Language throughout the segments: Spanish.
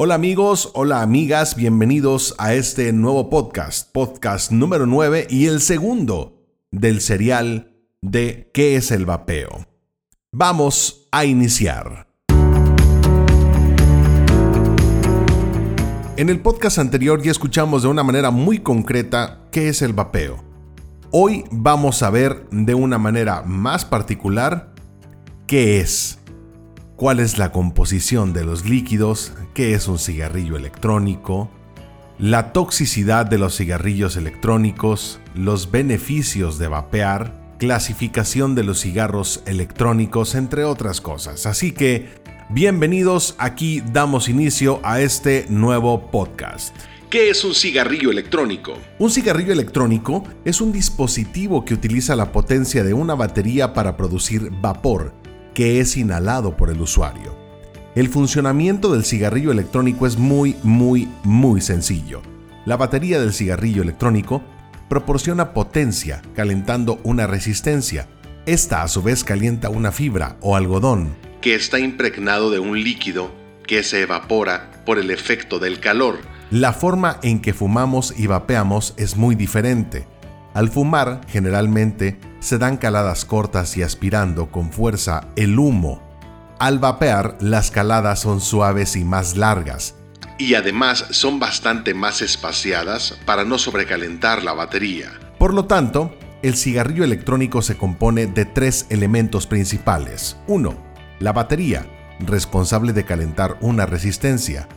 Hola amigos, hola amigas, bienvenidos a este nuevo podcast, podcast número 9 y el segundo del serial de ¿Qué es el vapeo? Vamos a iniciar. En el podcast anterior ya escuchamos de una manera muy concreta qué es el vapeo. Hoy vamos a ver de una manera más particular qué es, cuál es la composición de los líquidos, qué es un cigarrillo electrónico, la toxicidad de los cigarrillos electrónicos, los beneficios de vapear, clasificación de los cigarros electrónicos, entre otras cosas. Así que, bienvenidos, aquí damos inicio a este nuevo podcast. ¿Qué es un cigarrillo electrónico? Un cigarrillo electrónico es un dispositivo que utiliza la potencia de una batería para producir vapor, que es inhalado por el usuario. El funcionamiento del cigarrillo electrónico es muy, muy, muy sencillo. La batería del cigarrillo electrónico proporciona potencia calentando una resistencia. Esta a su vez calienta una fibra o algodón que está impregnado de un líquido que se evapora por el efecto del calor. La forma en que fumamos y vapeamos es muy diferente. Al fumar, generalmente, se dan caladas cortas y aspirando con fuerza el humo. Al vapear, las caladas son suaves y más largas, y además son bastante más espaciadas para no sobrecalentar la batería. Por lo tanto, el cigarrillo electrónico se compone de tres elementos principales. 1. La batería, responsable de calentar una resistencia.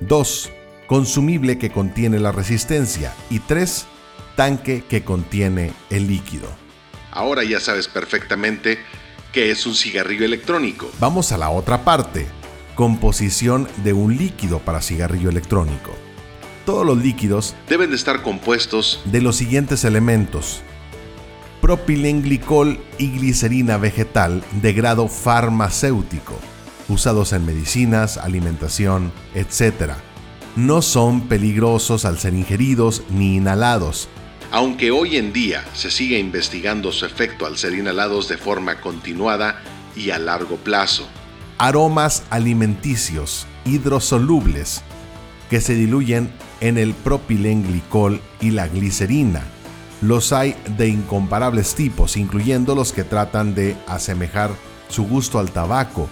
2. Consumible que contiene la resistencia. Y 3. Tanque que contiene el líquido. Ahora ya sabes perfectamente qué es un cigarrillo electrónico. Vamos a la otra parte, composición de un líquido para cigarrillo electrónico. Todos los líquidos deben de estar compuestos de los siguientes elementos. Propilenglicol y glicerina vegetal de grado farmacéutico, usados en medicinas, alimentación, etc. No son peligrosos al ser ingeridos ni inhalados. Aunque hoy en día se sigue investigando su efecto al ser inhalados de forma continuada y a largo plazo aromas alimenticios hidrosolubles que se diluyen en el propilenglicol y la glicerina. Los hay de incomparables tipos, incluyendo los que tratan de asemejar su gusto al tabaco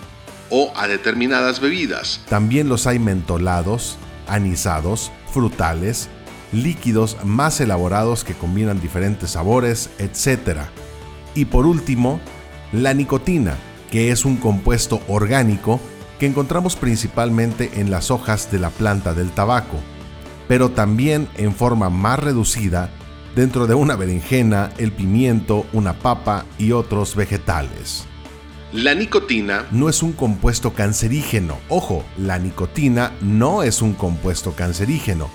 o a determinadas bebidas. También los hay mentolados, anisados, frutales, líquidos más elaborados que combinan diferentes sabores, etc. Y por último, la nicotina, que es un compuesto orgánico que encontramos principalmente en las hojas de la planta del tabaco, pero también en forma más reducida dentro de una berenjena, el pimiento, una papa y otros vegetales. La nicotina no es un compuesto cancerígeno. Ojo, la nicotina no es un compuesto cancerígeno,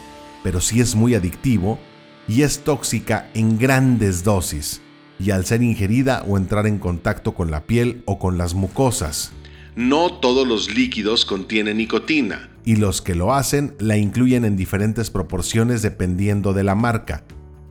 pero sí es muy adictivo y es tóxica en grandes dosis y al ser ingerida o entrar en contacto con la piel o con las mucosas. No todos los líquidos contienen nicotina. Y los que lo hacen la incluyen en diferentes proporciones dependiendo de la marca.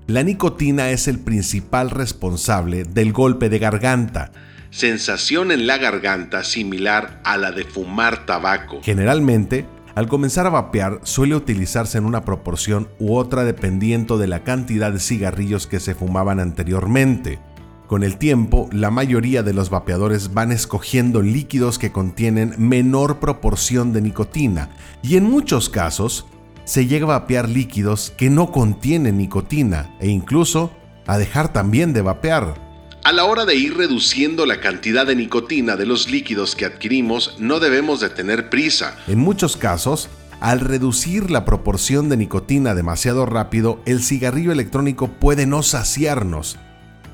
La nicotina es el principal responsable del golpe de garganta. Sensación en la garganta similar a la de fumar tabaco. Generalmente, al comenzar a vapear suele utilizarse en una proporción u otra dependiendo de la cantidad de cigarrillos que se fumaban anteriormente. Con el tiempo, la mayoría de los vapeadores van escogiendo líquidos que contienen menor proporción de nicotina y en muchos casos se llega a vapear líquidos que no contienen nicotina e incluso a dejar también de vapear. A la hora de ir reduciendo la cantidad de nicotina de los líquidos que adquirimos, no debemos de tener prisa. En muchos casos, al reducir la proporción de nicotina demasiado rápido, el cigarrillo electrónico puede no saciarnos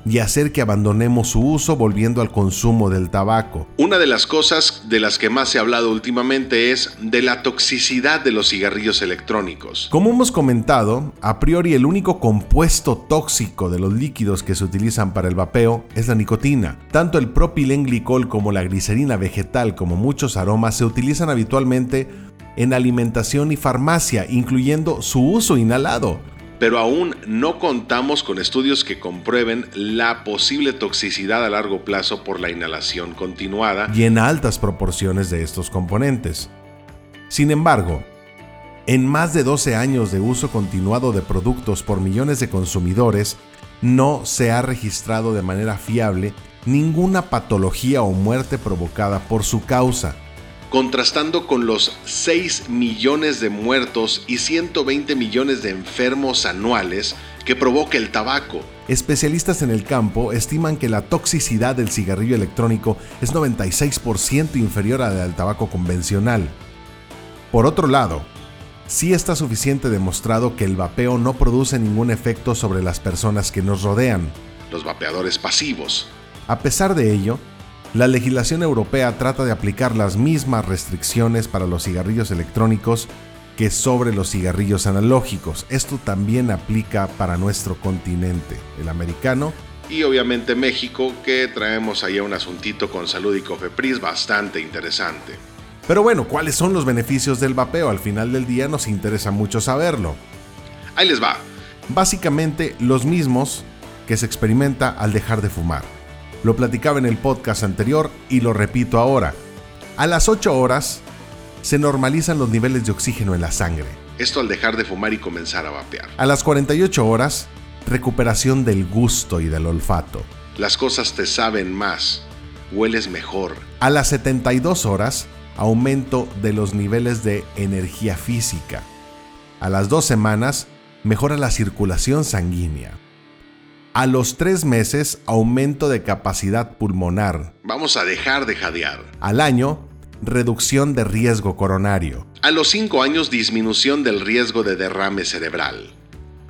y hacer que abandonemos su uso volviendo al consumo del tabaco. Una de las cosas de las que más se ha hablado últimamente es de la toxicidad de los cigarrillos electrónicos. Como hemos comentado, a priori el único compuesto tóxico de los líquidos que se utilizan para el vapeo es la nicotina. Tanto el propilenglicol como la glicerina vegetal como muchos aromas se utilizan habitualmente en alimentación y farmacia, incluyendo su uso inhalado pero aún no contamos con estudios que comprueben la posible toxicidad a largo plazo por la inhalación continuada y en altas proporciones de estos componentes. Sin embargo, En más de 12 años de uso continuado de productos por millones de consumidores, no se ha registrado de manera fiable ninguna patología o muerte provocada por su causa. Contrastando con los 6 millones de muertos y 120 millones de enfermos anuales que provoca el tabaco. Especialistas en el campo estiman que la toxicidad del cigarrillo electrónico es 96% inferior a la del tabaco convencional. Por otro lado, sí está suficiente demostrado que el vapeo no produce ningún efecto sobre las personas que nos rodean. Los vapeadores pasivos. A pesar de ello, la legislación europea trata de aplicar las mismas restricciones para los cigarrillos electrónicos que sobre los cigarrillos analógicos. Esto también aplica para nuestro continente, el americano. Y obviamente México, que traemos ahí un asuntito con salud y cofepris bastante interesante. Pero bueno, ¿cuáles son los beneficios del vapeo? Al final del día nos interesa mucho saberlo. Ahí les va. Básicamente los mismos que se experimenta al dejar de fumar. Lo platicaba en el podcast anterior y lo repito ahora. A las 8 horas se normalizan los niveles de oxígeno en la sangre. Esto al dejar de fumar y comenzar a vapear. A las 48 horas, recuperación del gusto y del olfato. Las cosas te saben más, hueles mejor. A las 72 horas, aumento de los niveles de energía física. A las dos semanas, mejora la circulación sanguínea. A los tres meses, aumento de capacidad pulmonar. Vamos a dejar de jadear. Al año, reducción de riesgo coronario. A los 5 años, disminución del riesgo de derrame cerebral.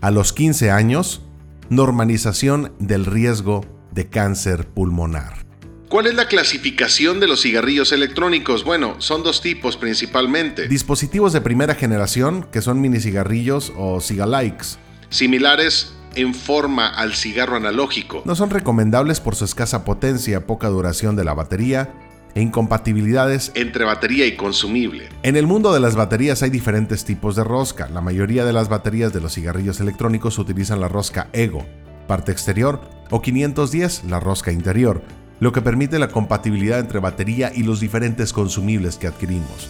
A los 15 años, normalización del riesgo de cáncer pulmonar. ¿Cuál es la clasificación de los cigarrillos electrónicos? Bueno, son dos tipos principalmente. Dispositivos de primera generación, que son mini cigarrillos o cigalikes. Similares en forma al cigarro analógico. No son recomendables por su escasa potencia, poca duración de la batería e incompatibilidades entre batería y consumible. En el mundo de las baterías hay diferentes tipos de rosca. La mayoría de las baterías de los cigarrillos electrónicos utilizan la rosca Ego, parte exterior, o 510, la rosca interior, lo que permite la compatibilidad entre batería y los diferentes consumibles que adquirimos.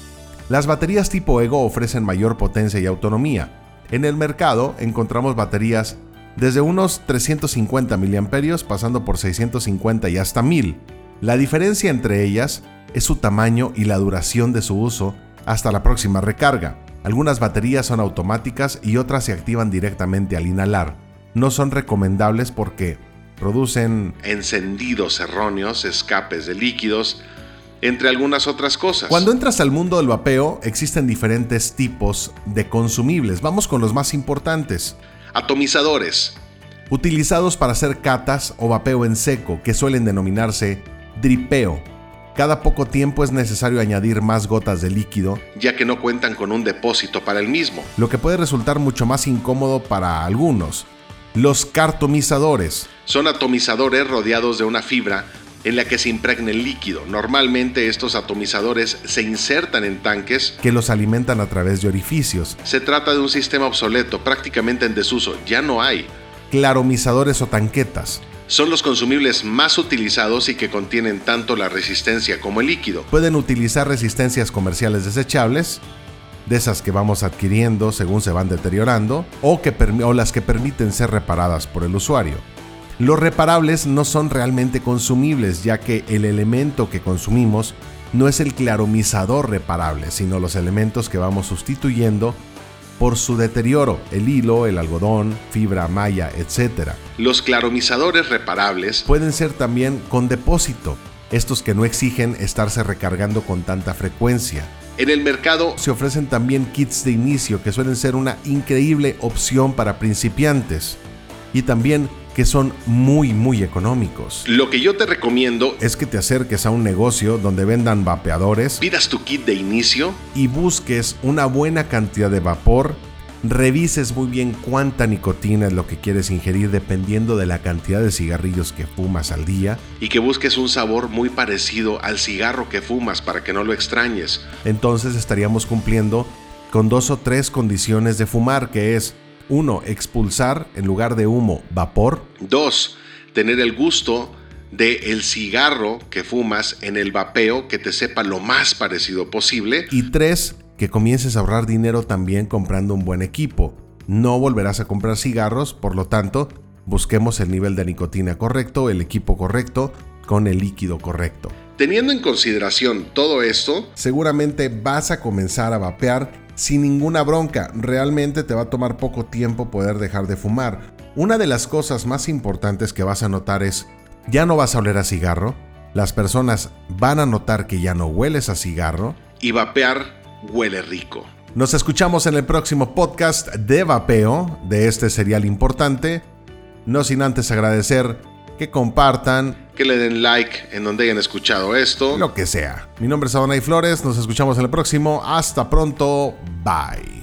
Las baterías tipo Ego ofrecen mayor potencia y autonomía. En el mercado encontramos baterías desde unos 350 mAh pasando por 650 y hasta 1000 la diferencia entre ellas es su tamaño y la duración de su uso hasta la próxima recarga. Algunas baterías son automáticas y otras se activan directamente al inhalar. No son recomendables porque producen encendidos erróneos, escapes de líquidos, entre algunas otras cosas. Cuando entras al mundo del vapeo, existen diferentes tipos de consumibles. Vamos con los más importantes. Atomizadores. Utilizados para hacer catas o vapeo en seco, que suelen denominarse Dripeo. Cada poco tiempo es necesario añadir más gotas de líquido, ya que no cuentan con un depósito para el mismo, lo que puede resultar mucho más incómodo para algunos. Los cartomizadores son atomizadores rodeados de una fibra en la que se impregna el líquido. Normalmente estos atomizadores se insertan en tanques que los alimentan a través de orificios. Se trata de un sistema obsoleto, prácticamente en desuso, ya no hay. Claromizadores o tanquetas son los consumibles más utilizados y que contienen tanto la resistencia como el líquido. Pueden utilizar resistencias comerciales desechables, de esas que vamos adquiriendo según se van deteriorando, o, que o las que permiten ser reparadas por el usuario. Los reparables no son realmente consumibles, ya que el elemento que consumimos no es el claromizador reparable, sino los elementos que vamos sustituyendo por su deterioro, el hilo, el algodón, fibra, malla, etc. Los claromizadores reparables pueden ser también con depósito, estos que no exigen estarse recargando con tanta frecuencia. En el mercado se ofrecen también kits de inicio que suelen ser una increíble opción para principiantes y también que son muy muy económicos. Lo que yo te recomiendo es que te acerques a un negocio donde vendan vapeadores, pidas tu kit de inicio y busques una buena cantidad de vapor, revises muy bien cuánta nicotina es lo que quieres ingerir dependiendo de la cantidad de cigarrillos que fumas al día y que busques un sabor muy parecido al cigarro que fumas para que no lo extrañes. Entonces estaríamos cumpliendo con dos o tres condiciones de fumar que es 1. Expulsar en lugar de humo vapor. 2. Tener el gusto del el cigarro que fumas en el vapeo que te sepa lo más parecido posible. Y 3 que comiences a ahorrar dinero también comprando un buen equipo. No volverás a comprar cigarros, por lo tanto, busquemos el nivel de nicotina correcto, el equipo correcto, con el líquido correcto. Teniendo en consideración todo esto, seguramente vas a comenzar a vapear sin ninguna bronca. Realmente te va a tomar poco tiempo poder dejar de fumar. Una de las cosas más importantes que vas a notar es, ya no vas a oler a cigarro, las personas van a notar que ya no hueles a cigarro. Y vapear huele rico. Nos escuchamos en el próximo podcast de vapeo de este serial importante. No sin antes agradecer que compartan, que le den like en donde hayan escuchado esto. Lo que sea. Mi nombre es Adonai Flores, nos escuchamos en el próximo. Hasta pronto, bye.